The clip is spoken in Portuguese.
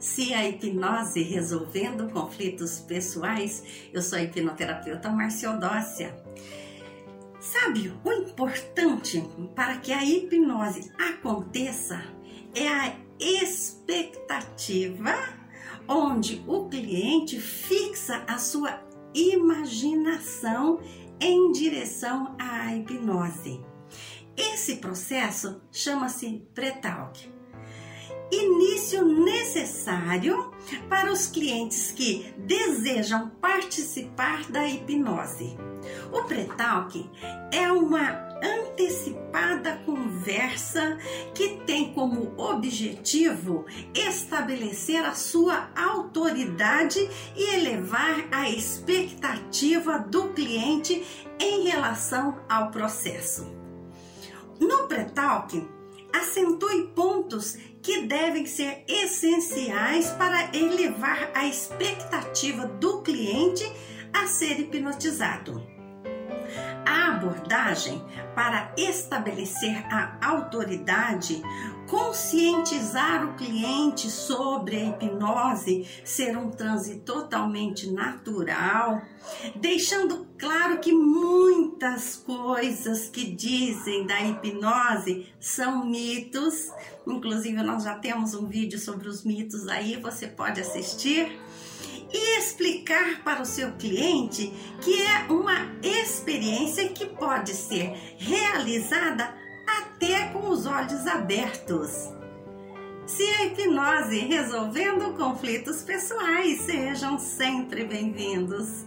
Se a hipnose resolvendo conflitos pessoais, eu sou a hipnoterapeuta Marciodócia. Sabe, o importante para que a hipnose aconteça é a expectativa, onde o cliente fixa a sua imaginação em direção à hipnose. Esse processo chama-se pre-talk início necessário para os clientes que desejam participar da hipnose. O pré-talk é uma antecipada conversa que tem como objetivo estabelecer a sua autoridade e elevar a expectativa do cliente em relação ao processo. No pré-talk, acentue pontos que devem ser essenciais para elevar a expectativa do cliente a ser hipnotizado. Abordagem para estabelecer a autoridade, conscientizar o cliente sobre a hipnose ser um transe totalmente natural, deixando claro que muitas coisas que dizem da hipnose são mitos. Inclusive, nós já temos um vídeo sobre os mitos aí, você pode assistir e explicar para o seu cliente que é uma experiência que pode ser realizada até com os olhos abertos. Se a hipnose resolvendo conflitos pessoais, sejam sempre bem-vindos.